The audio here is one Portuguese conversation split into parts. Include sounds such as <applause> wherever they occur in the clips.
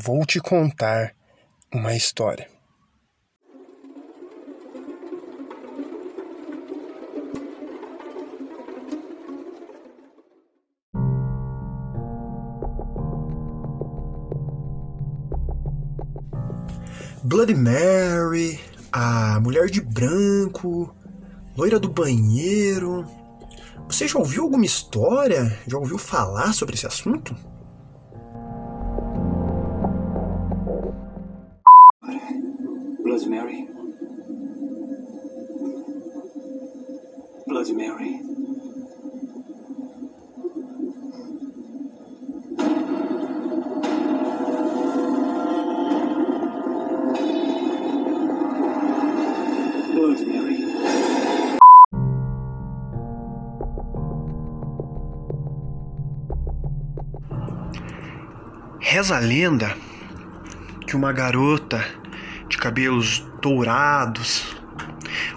vou te contar uma história. Bloody Mary, a mulher de branco, loira do banheiro. Você já ouviu alguma história? Já ouviu falar sobre esse assunto? Mary. Bloody Mary. Reza a lenda que uma garota de cabelos dourados,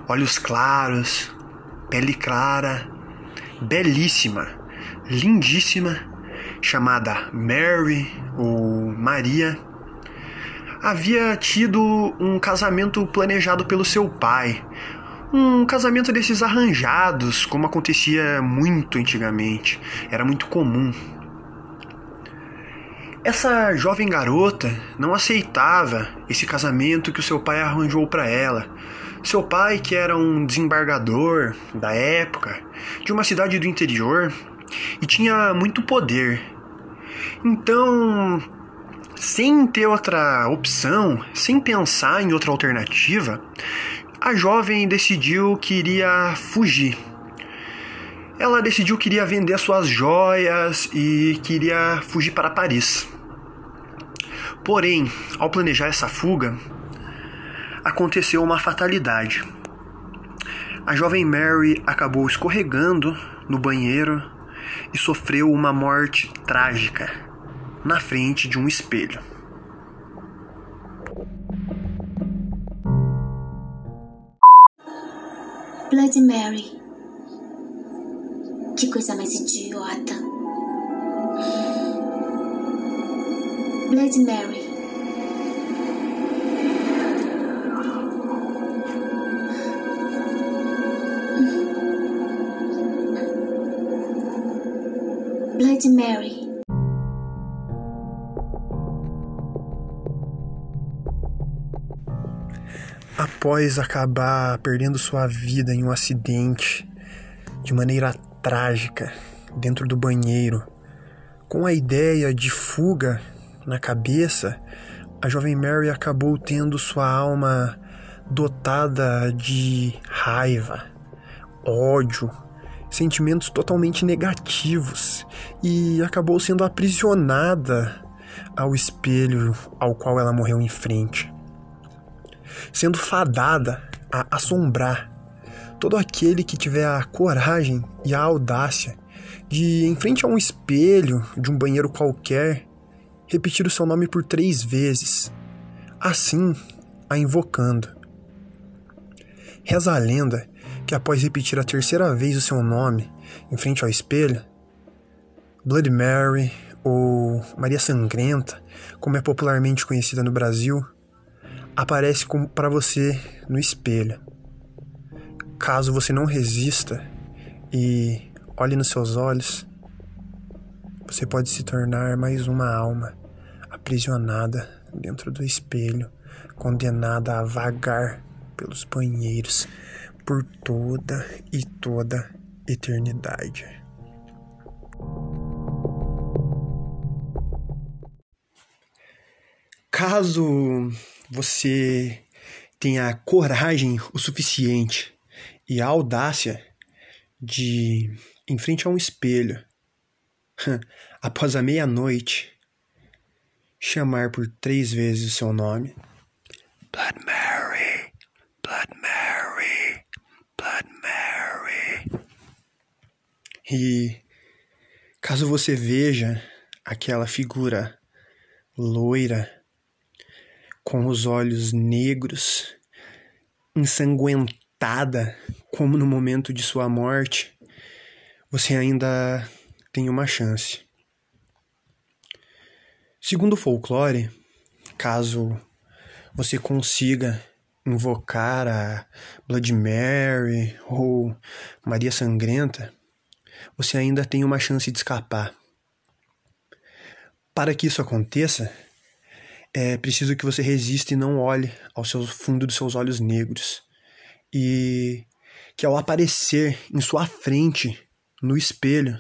olhos claros, pele clara, belíssima, lindíssima, chamada Mary ou Maria, havia tido um casamento planejado pelo seu pai. Um casamento desses arranjados, como acontecia muito antigamente. Era muito comum. Essa jovem garota não aceitava esse casamento que o seu pai arranjou para ela. Seu pai, que era um desembargador da época, de uma cidade do interior, e tinha muito poder. Então, sem ter outra opção, sem pensar em outra alternativa, a jovem decidiu que iria fugir. Ela decidiu que iria vender suas joias e queria fugir para Paris. Porém, ao planejar essa fuga, aconteceu uma fatalidade. A jovem Mary acabou escorregando no banheiro e sofreu uma morte trágica na frente de um espelho. Bloody Mary. Que coisa mais idiota. Bloody Mary. Bloody Mary. Após acabar perdendo sua vida em um acidente de maneira trágica dentro do banheiro, com a ideia de fuga na cabeça, a jovem Mary acabou tendo sua alma dotada de raiva, ódio, sentimentos totalmente negativos e acabou sendo aprisionada ao espelho ao qual ela morreu em frente, sendo fadada a assombrar todo aquele que tiver a coragem e a audácia de, em frente a um espelho de um banheiro qualquer, repetir o seu nome por três vezes, assim a invocando. Reza a lenda que após repetir a terceira vez o seu nome em frente ao espelho, Bloody Mary ou Maria Sangrenta, como é popularmente conhecida no Brasil, aparece para você no espelho. Caso você não resista e olhe nos seus olhos, você pode se tornar mais uma alma aprisionada dentro do espelho, condenada a vagar pelos banheiros por toda e toda eternidade. Caso você tenha coragem o suficiente e a audácia de, em frente a um espelho, <laughs> após a meia-noite, chamar por três vezes o seu nome. Blood Mary, Blood Mary, Blood Mary. E caso você veja aquela figura loira, com os olhos negros, ensanguentada, como no momento de sua morte, você ainda tem uma chance. Segundo o folclore, caso você consiga invocar a Blood Mary ou Maria Sangrenta, você ainda tem uma chance de escapar. Para que isso aconteça, é preciso que você resista e não olhe ao seu fundo dos seus olhos negros. E que ao aparecer em sua frente, no espelho,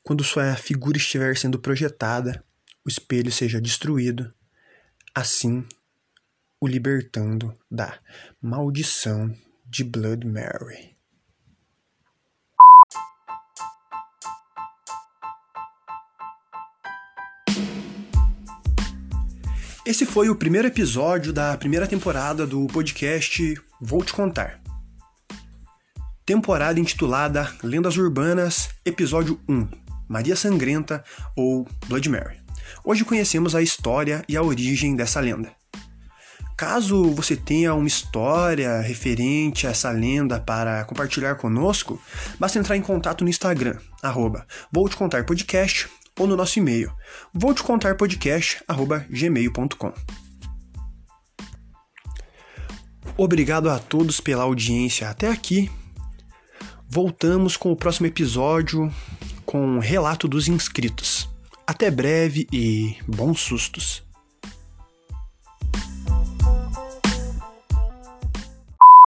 quando sua figura estiver sendo projetada, o espelho seja destruído, assim o libertando da maldição de Blood Mary. Esse foi o primeiro episódio da primeira temporada do podcast Vou Te Contar. Temporada intitulada Lendas Urbanas, Episódio 1 Maria Sangrenta ou Blood Mary. Hoje conhecemos a história e a origem dessa lenda. Caso você tenha uma história referente a essa lenda para compartilhar conosco, basta entrar em contato no Instagram, arroba Vou Te Contar Podcast ou no nosso e-mail, vou te contar podcast@gmail.com. Obrigado a todos pela audiência até aqui. Voltamos com o próximo episódio com o relato dos inscritos. Até breve e bons sustos.